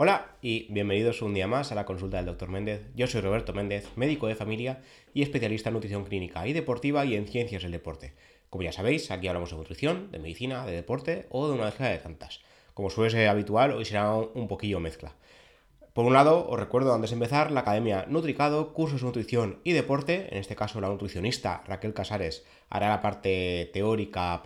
Hola y bienvenidos un día más a la consulta del Dr. Méndez. Yo soy Roberto Méndez, médico de familia y especialista en nutrición clínica y deportiva y en ciencias del deporte. Como ya sabéis, aquí hablamos de nutrición, de medicina, de deporte o de una mezcla de tantas. Como suele ser habitual, hoy será un poquillo mezcla. Por un lado, os recuerdo antes de empezar la Academia Nutricado, cursos de nutrición y deporte. En este caso, la nutricionista Raquel Casares hará la parte teórica,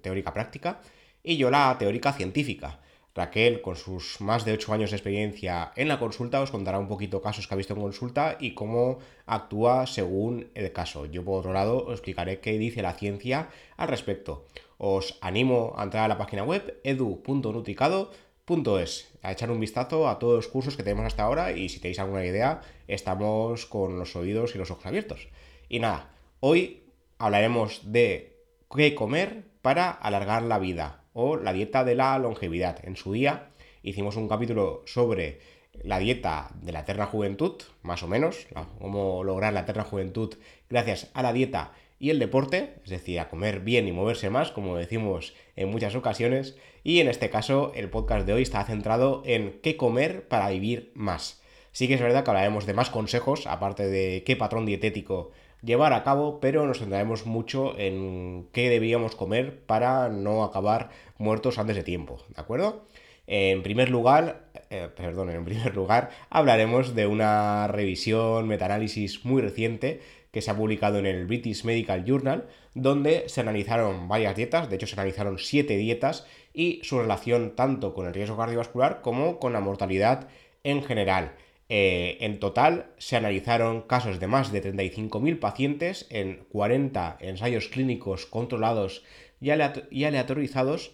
teórica práctica y yo la teórica científica. Raquel, con sus más de 8 años de experiencia en la consulta, os contará un poquito casos que ha visto en consulta y cómo actúa según el caso. Yo, por otro lado, os explicaré qué dice la ciencia al respecto. Os animo a entrar a la página web edu.nutricado.es, a echar un vistazo a todos los cursos que tenemos hasta ahora y si tenéis alguna idea, estamos con los oídos y los ojos abiertos. Y nada, hoy hablaremos de qué comer para alargar la vida o la dieta de la longevidad. En su día hicimos un capítulo sobre la dieta de la eterna juventud, más o menos, cómo lograr la eterna juventud gracias a la dieta y el deporte, es decir, a comer bien y moverse más, como decimos en muchas ocasiones, y en este caso el podcast de hoy está centrado en qué comer para vivir más. Sí que es verdad que hablaremos de más consejos, aparte de qué patrón dietético llevar a cabo, pero nos centraremos mucho en qué deberíamos comer para no acabar muertos antes de tiempo, ¿de acuerdo? En primer lugar, eh, perdón, en primer lugar, hablaremos de una revisión, metaanálisis muy reciente que se ha publicado en el British Medical Journal, donde se analizaron varias dietas, de hecho se analizaron siete dietas y su relación tanto con el riesgo cardiovascular como con la mortalidad en general. Eh, en total se analizaron casos de más de 35.000 pacientes en 40 ensayos clínicos controlados y, aleatorizados,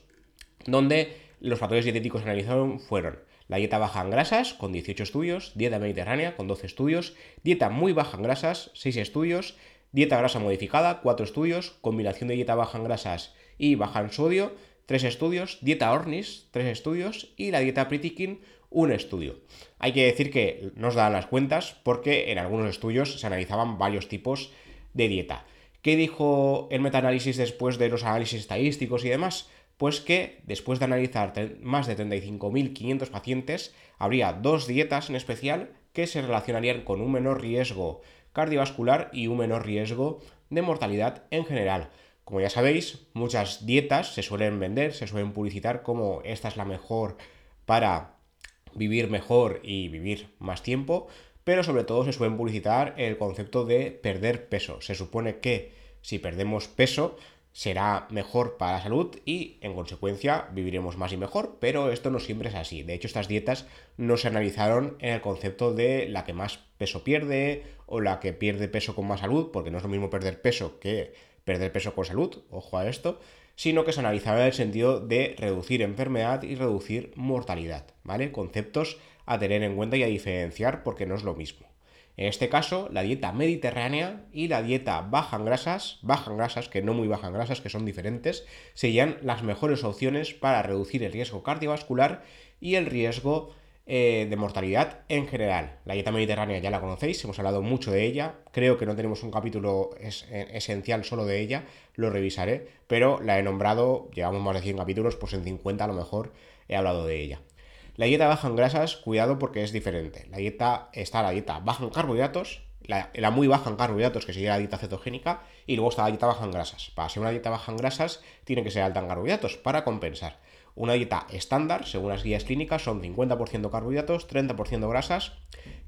donde los factores dietéticos analizados fueron la dieta baja en grasas, con 18 estudios, dieta mediterránea, con 12 estudios, dieta muy baja en grasas, 6 estudios, dieta grasa modificada, 4 estudios, combinación de dieta baja en grasas y baja en sodio, 3 estudios, dieta Ornis, 3 estudios y la dieta Pritikin, un estudio. Hay que decir que nos dan las cuentas porque en algunos estudios se analizaban varios tipos de dieta. ¿Qué dijo el metaanálisis después de los análisis estadísticos y demás? Pues que después de analizar más de 35.500 pacientes, habría dos dietas en especial que se relacionarían con un menor riesgo cardiovascular y un menor riesgo de mortalidad en general. Como ya sabéis, muchas dietas se suelen vender, se suelen publicitar como esta es la mejor para vivir mejor y vivir más tiempo, pero sobre todo se suele publicitar el concepto de perder peso. Se supone que si perdemos peso será mejor para la salud y en consecuencia viviremos más y mejor, pero esto no siempre es así. De hecho, estas dietas no se analizaron en el concepto de la que más peso pierde o la que pierde peso con más salud, porque no es lo mismo perder peso que perder peso con salud, ojo a esto, sino que se analizaba en el sentido de reducir enfermedad y reducir mortalidad, ¿vale? Conceptos a tener en cuenta y a diferenciar porque no es lo mismo. En este caso, la dieta mediterránea y la dieta baja en grasas, baja en grasas, que no muy baja en grasas, que son diferentes, serían las mejores opciones para reducir el riesgo cardiovascular y el riesgo eh, de mortalidad en general. La dieta mediterránea ya la conocéis, hemos hablado mucho de ella, creo que no tenemos un capítulo eh, esencial solo de ella, lo revisaré, pero la he nombrado, llevamos más de 100 capítulos, pues en 50 a lo mejor he hablado de ella. La dieta baja en grasas, cuidado porque es diferente. La dieta está la dieta baja en carbohidratos, la, la, muy baja en carbohidratos, que sería la dieta cetogénica, y luego está la dieta baja en grasas. Para ser una dieta baja en grasas, tiene que ser alta en carbohidratos para compensar. Una dieta estándar, según las guías clínicas, son 50% carbohidratos, 30% grasas,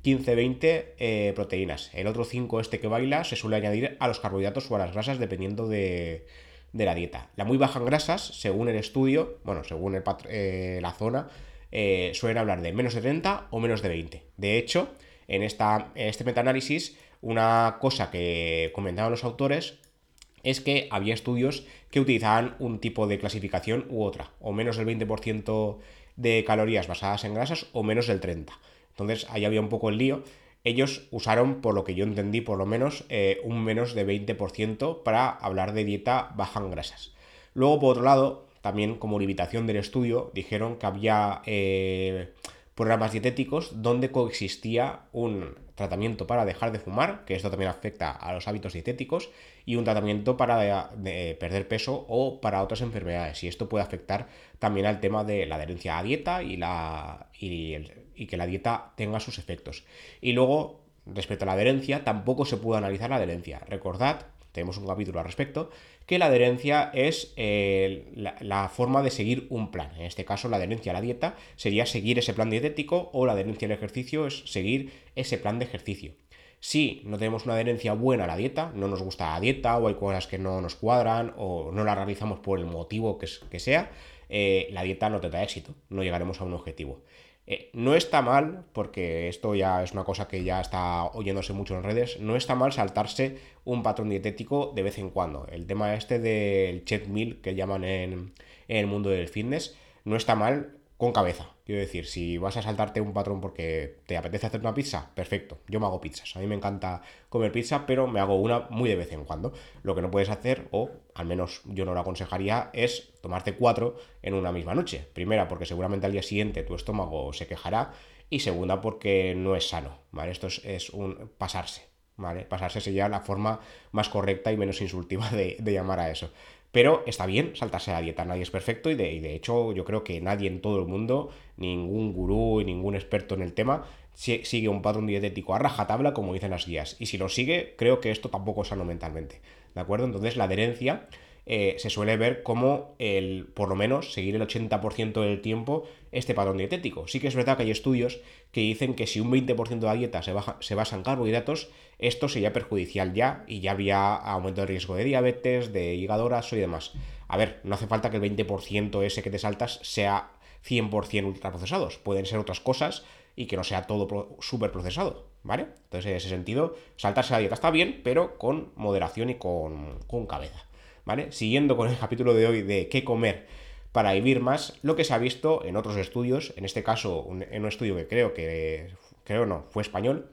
15-20 eh, proteínas. El otro 5 este que baila se suele añadir a los carbohidratos o a las grasas dependiendo de, la dieta. La muy baja en grasas, según el estudio, bueno, según eh, la zona, eh, suelen hablar de menos de 30 o menos de 20. De hecho, en, esta, en este metaanálisis, una cosa que comentaban los autores es que había estudios que utilizaban un tipo de clasificación u otra, o menos del 20% de calorías basadas en grasas o menos del 30%. Entonces ahí había un poco el lío. Ellos usaron, por lo que yo entendí por lo menos, eh, un menos de 20% para hablar de dieta baja en grasas. Luego, por otro lado, también como limitación del estudio, dijeron que había eh, programas dietéticos donde coexistía un tratamiento para dejar de fumar, que esto también afecta a los hábitos dietéticos, y un tratamiento para perder peso o para otras enfermedades. Y esto puede afectar también al tema de la adherencia a dieta y, la, y que la dieta tenga sus efectos. Y luego, respecto a la adherencia, tampoco se puede analizar la adherencia. Recordad tenemos un capítulo al respecto, que la adherencia es eh, la, forma de seguir un plan. En este caso, la adherencia a la dieta sería seguir ese plan dietético o la adherencia al ejercicio es seguir ese plan de ejercicio. Si no tenemos una adherencia buena a la dieta, no nos gusta la dieta o hay cosas que no nos cuadran o no la realizamos por el motivo que, sea, eh, la dieta no tendrá éxito, no llegaremos a un objetivo. Eh, no está mal, porque esto ya es una cosa que ya está oyéndose mucho en redes, no está mal saltarse un patrón dietético de vez en cuando. El tema este del cheat meal que llaman en el mundo del fitness, no está mal con cabeza. Quiero decir, si vas a saltarte un patrón porque te apetece hacer una pizza, perfecto. Yo me hago pizzas. A mí me encanta comer pizza, pero me hago una muy de vez en cuando. Lo que no puedes hacer, o al menos yo no lo aconsejaría, es tomarte cuatro en una misma noche. Primera, porque seguramente al día siguiente tu estómago se quejará. Y segunda, porque no es sano. ¿Vale? Esto es, un pasarse. ¿Vale? Pasarse sería la forma más correcta y menos insultiva de llamar a eso. Pero está bien saltarse la dieta, nadie es perfecto y de, hecho yo creo que nadie en todo el mundo, ningún gurú y ningún experto en el tema, sigue un patrón dietético a rajatabla como dicen las guías. Y si lo sigue, creo que esto tampoco es sano mentalmente. ¿De acuerdo? Entonces la adherencia eh, se suele ver como el, por lo menos, seguir el 80% del tiempo este patrón dietético. Sí que es verdad que hay estudios que dicen que si un 20% de la dieta se, se basa en carbohidratos, esto sería perjudicial ya y ya habría aumento de riesgo de diabetes, de hígado y demás. A ver, no hace falta que el 20% ese que te saltas sea 100% ultraprocesados. Pueden ser otras cosas y que no sea todo súper procesado, ¿vale? Entonces, en ese sentido, saltarse la dieta está bien, pero con moderación y con, con cabeza. ¿Vale? Siguiendo con el capítulo de hoy de qué comer para vivir más, lo que se ha visto en otros estudios, en este caso en un estudio que creo que, creo no, fue español,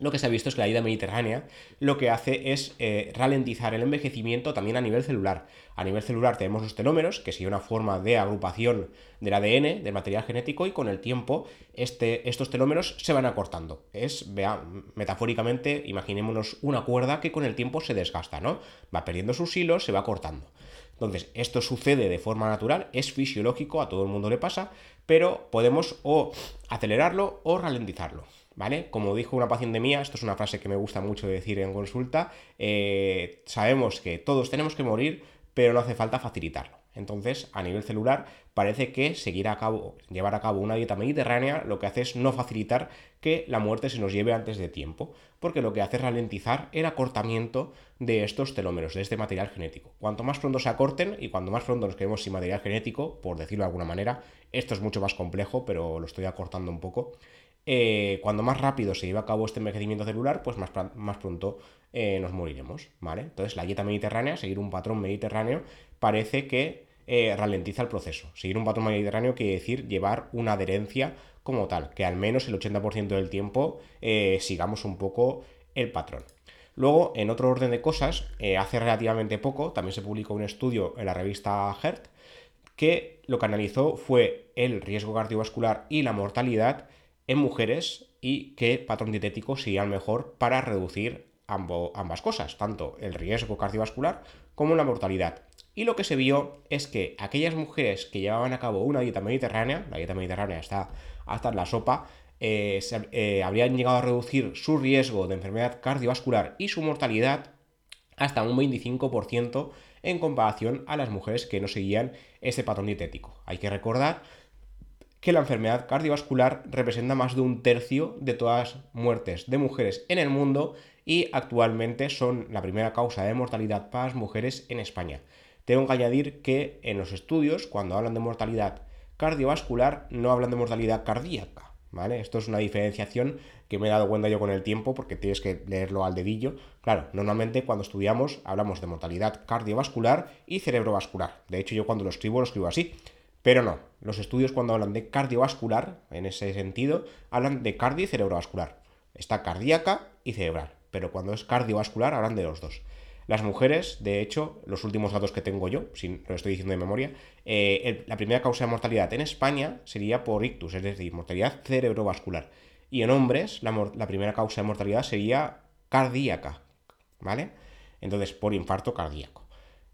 lo que se ha visto es que la dieta mediterránea lo que hace es eh, ralentizar el envejecimiento también a nivel celular. A nivel celular tenemos los telómeros, que sería una forma de agrupación del ADN, del material genético, y con el tiempo este, estos telómeros se van acortando. Es, vea, metafóricamente, imaginémonos una cuerda que con el tiempo se desgasta, ¿no? Va perdiendo sus hilos, se va cortando. Entonces, esto sucede de forma natural, es fisiológico, a todo el mundo le pasa, pero podemos o acelerarlo o ralentizarlo. ¿Vale? Como dijo una paciente mía, esto es una frase que me gusta mucho decir en consulta, eh, sabemos que todos tenemos que morir, pero no hace falta facilitarlo. Entonces, a nivel celular, parece que seguir a cabo, llevar a cabo una dieta mediterránea lo que hace es no facilitar que la muerte se nos lleve antes de tiempo, porque lo que hace es ralentizar el acortamiento de estos telómeros, de este material genético. Cuanto más pronto se acorten y cuanto más pronto nos quedemos sin material genético, por decirlo de alguna manera, esto es mucho más complejo, pero lo estoy acortando un poco, eh, cuando más rápido se lleva a cabo este envejecimiento celular, pues más, más pronto eh, nos moriremos, ¿vale? Entonces la dieta mediterránea, seguir un patrón mediterráneo, parece que eh, ralentiza el proceso. Seguir un patrón mediterráneo quiere decir llevar una adherencia como tal, que al menos el 80% del tiempo sigamos un poco el patrón. Luego, en otro orden de cosas, hace relativamente poco también se publicó un estudio en la revista HERT que lo que analizó fue el riesgo cardiovascular y la mortalidad en mujeres y qué patrón dietético sería el mejor para reducir ambas cosas, tanto el riesgo cardiovascular como la mortalidad. Y lo que se vio es que aquellas mujeres que llevaban a cabo una dieta mediterránea, la dieta mediterránea hasta en la sopa, eh, eh, habrían llegado a reducir su riesgo de enfermedad cardiovascular y su mortalidad hasta un 25% en comparación a las mujeres que no seguían este patrón dietético. Hay que recordar que la enfermedad cardiovascular representa más de un tercio de todas las muertes de mujeres en el mundo y actualmente son la primera causa de mortalidad para las mujeres en España. Tengo que añadir que en los estudios, cuando hablan de mortalidad cardiovascular, no hablan de mortalidad cardíaca. ¿Vale? Esto es una diferenciación que me he dado cuenta yo con el tiempo porque tienes que leerlo al dedillo. Claro, normalmente cuando estudiamos hablamos de mortalidad cardiovascular y cerebrovascular. De hecho, yo cuando lo escribo lo escribo así. Pero no, los estudios cuando hablan de cardiovascular, en ese sentido, hablan de cardio y cerebrovascular. Está cardíaca y cerebral, pero cuando es cardiovascular hablan de los dos. Las mujeres, de hecho, los últimos datos que tengo yo, si lo estoy diciendo de memoria, eh, la primera causa de mortalidad en España sería por ictus, es decir, mortalidad cerebrovascular. Y en hombres, la, la primera causa de mortalidad sería cardíaca, ¿vale? Entonces, por infarto cardíaco.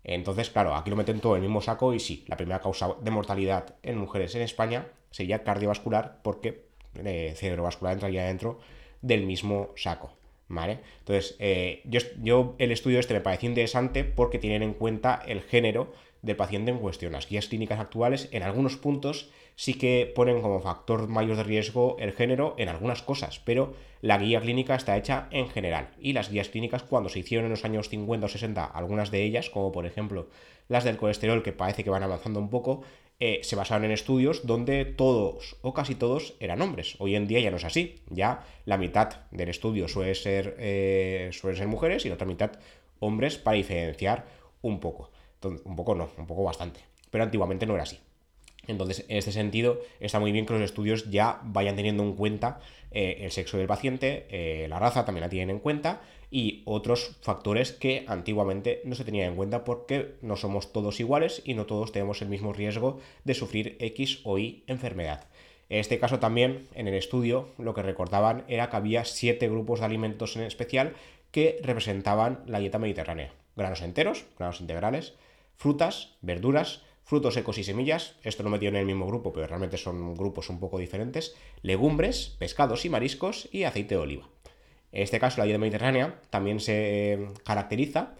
Entonces, claro, aquí lo meten todo en el mismo saco y sí, la primera causa de mortalidad en mujeres en España sería cardiovascular porque eh, cerebrovascular entraría dentro del mismo saco. ¿Vale? Entonces, eh, yo, yo, el estudio este me parece interesante porque tienen en cuenta el género del paciente en cuestión. Las guías clínicas actuales, en algunos puntos, sí que ponen como factor mayor de riesgo el género en algunas cosas, pero la guía clínica está hecha en general. Y las guías clínicas, cuando se hicieron en los años 50 o 60, algunas de ellas, como por ejemplo las del colesterol, que parece que van avanzando un poco, eh, se basaron en estudios donde todos o casi todos eran hombres. Hoy en día ya no es así. Ya la mitad del estudio suele ser, eh, suele ser mujeres y la otra mitad hombres para diferenciar un poco. un poco no, un poco bastante. Pero antiguamente no era así. Entonces, en este sentido, está muy bien que los estudios ya vayan teniendo en cuenta eh, el sexo del paciente, eh, la raza también la tienen en cuenta y otros factores que antiguamente no se tenían en cuenta porque no somos todos iguales y no todos tenemos el mismo riesgo de sufrir X o Y enfermedad. En este caso también, en el estudio, lo que recordaban era que había siete grupos de alimentos en especial que representaban la dieta mediterránea. Granos enteros, granos integrales, frutas, verduras, frutos secos y semillas, esto lo metido en el mismo grupo, pero realmente son grupos un poco diferentes, legumbres, pescados y mariscos y aceite de oliva. En este caso, la dieta mediterránea también se caracteriza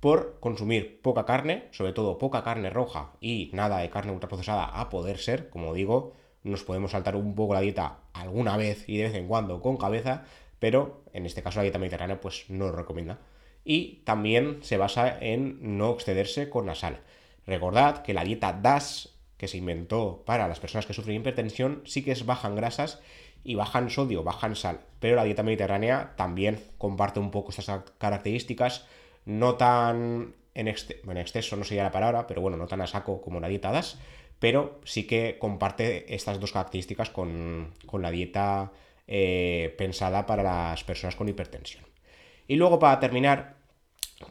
por consumir poca carne, sobre todo poca carne roja y nada de carne ultraprocesada a poder ser, como digo, nos podemos saltar un poco la dieta alguna vez y de vez en cuando con cabeza, pero en este caso la dieta mediterránea pues no lo recomienda. Y también se basa en no excederse con la sal. Recordad que la dieta DAS, que se inventó para las personas que sufren hipertensión, sí que es baja en grasas y baja en sodio, baja en sal. Pero la dieta mediterránea también comparte un poco estas características, no tan en, exceso, no sería la palabra, pero bueno, no tan a saco como la dieta DAS, pero sí que comparte estas dos características con, la dieta eh, pensada para las personas con hipertensión. Y luego para terminar,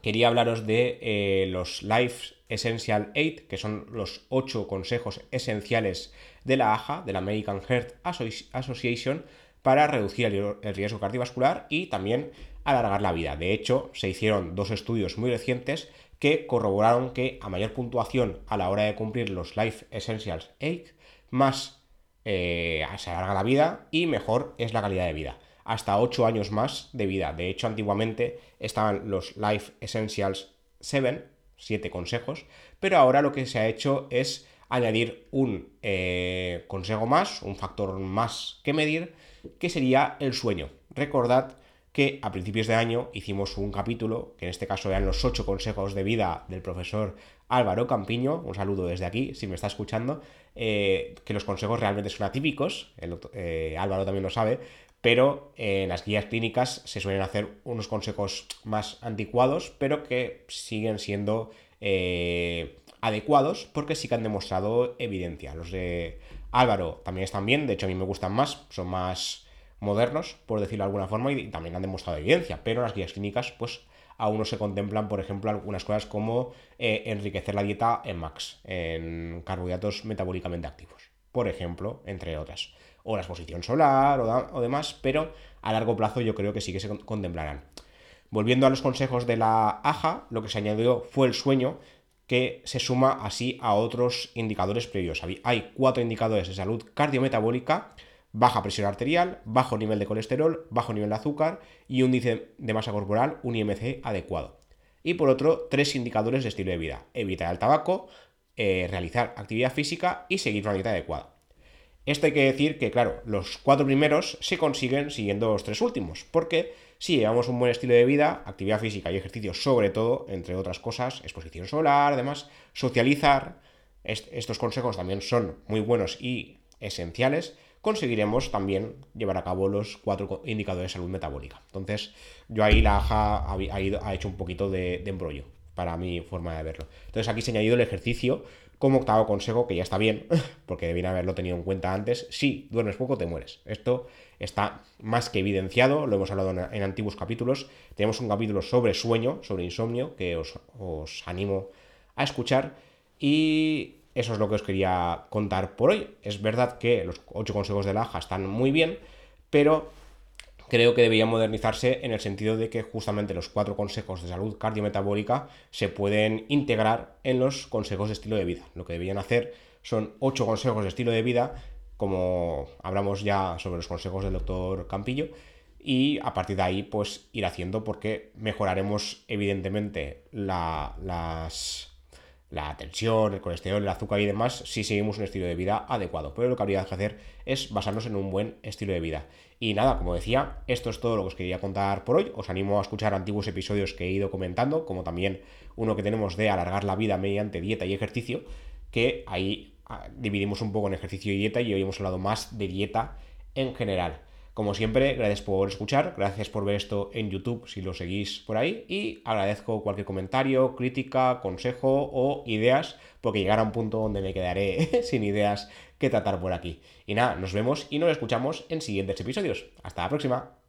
quería hablaros de eh, los Life Essential 8, que son los 8 consejos esenciales de la AHA, de la American Heart Association, para reducir el riesgo cardiovascular y también alargar la vida. De hecho, se hicieron dos estudios muy recientes que corroboraron que a mayor puntuación a la hora de cumplir los Life Essentials 8, más eh, se alarga la vida y mejor es la calidad de vida. Hasta 8 años más de vida. De hecho, antiguamente estaban los Life Essentials 7, siete consejos, pero ahora lo que se ha hecho es añadir un eh, consejo más, un factor más que medir, que sería el sueño. Recordad que a principios de año hicimos un capítulo, que en este caso eran los ocho consejos de vida del profesor Álvaro Campiño, un saludo desde aquí, si me está escuchando, eh, que los consejos realmente son atípicos, eh, Álvaro también lo sabe, pero en las guías clínicas se suelen hacer unos consejos más anticuados, pero que siguen siendo eh, adecuados porque sí que han demostrado evidencia. Los de Álvaro también están bien, de hecho a mí me gustan más, son más modernos, por decirlo de alguna forma, y también han demostrado evidencia, pero en las guías clínicas, pues aún no se contemplan, por ejemplo, algunas cosas como eh, enriquecer la dieta en MAX, en carbohidratos metabólicamente activos, por ejemplo, entre otras o la exposición solar o, demás, pero a largo plazo yo creo que sí que se contemplarán. Volviendo a los consejos de la AJA, lo que se añadió fue el sueño, que se suma así a otros indicadores previos. Hay cuatro indicadores de salud cardiometabólica, baja presión arterial, bajo nivel de colesterol, bajo nivel de azúcar y un índice de masa corporal, un IMC adecuado. Y por otro, tres indicadores de estilo de vida. Evitar el tabaco, eh, realizar actividad física y seguir una dieta adecuada. Esto hay que decir que, claro, los cuatro primeros se consiguen siguiendo los tres últimos, porque si llevamos un buen estilo de vida, actividad física y ejercicio sobre todo, entre otras cosas, exposición solar, además, socializar, estos consejos también son muy buenos y esenciales, conseguiremos también llevar a cabo los cuatro indicadores de salud metabólica. Entonces, yo ahí la AJA ha, hecho un poquito de, de embrollo para mi forma de verlo. Entonces aquí se ha añadido el ejercicio como octavo consejo, que ya está bien, porque debían haberlo tenido en cuenta antes, si duermes poco te mueres. Esto está más que evidenciado, lo hemos hablado en, antiguos capítulos. Tenemos un capítulo sobre sueño, sobre insomnio, que os, os animo a escuchar. Y eso es lo que os quería contar por hoy. Es verdad que los 8 consejos de la AJA están muy bien, pero creo que debería modernizarse en el sentido de que justamente los cuatro consejos de salud cardiometabólica se pueden integrar en los consejos de estilo de vida. Lo que deberían hacer son ocho consejos de estilo de vida, como hablamos ya sobre los consejos del doctor Campillo, y a partir de ahí pues ir haciendo porque mejoraremos evidentemente las la tensión, el colesterol, el azúcar y demás si seguimos un estilo de vida adecuado. Pero lo que habría que hacer es basarnos en un buen estilo de vida. Y nada, como decía, esto es todo lo que os quería contar por hoy. Os animo a escuchar antiguos episodios que he ido comentando, como también uno que tenemos de alargar la vida mediante dieta y ejercicio, que ahí ah, dividimos un poco en ejercicio y dieta y hoy hemos hablado más de dieta en general. Como siempre, gracias por escuchar, gracias por ver esto en YouTube si lo seguís por ahí y agradezco cualquier comentario, crítica, consejo o ideas, porque llegará un punto donde me quedaré sin ideas que tratar por aquí. Y nada, nos vemos y nos escuchamos en siguientes episodios. Hasta la próxima.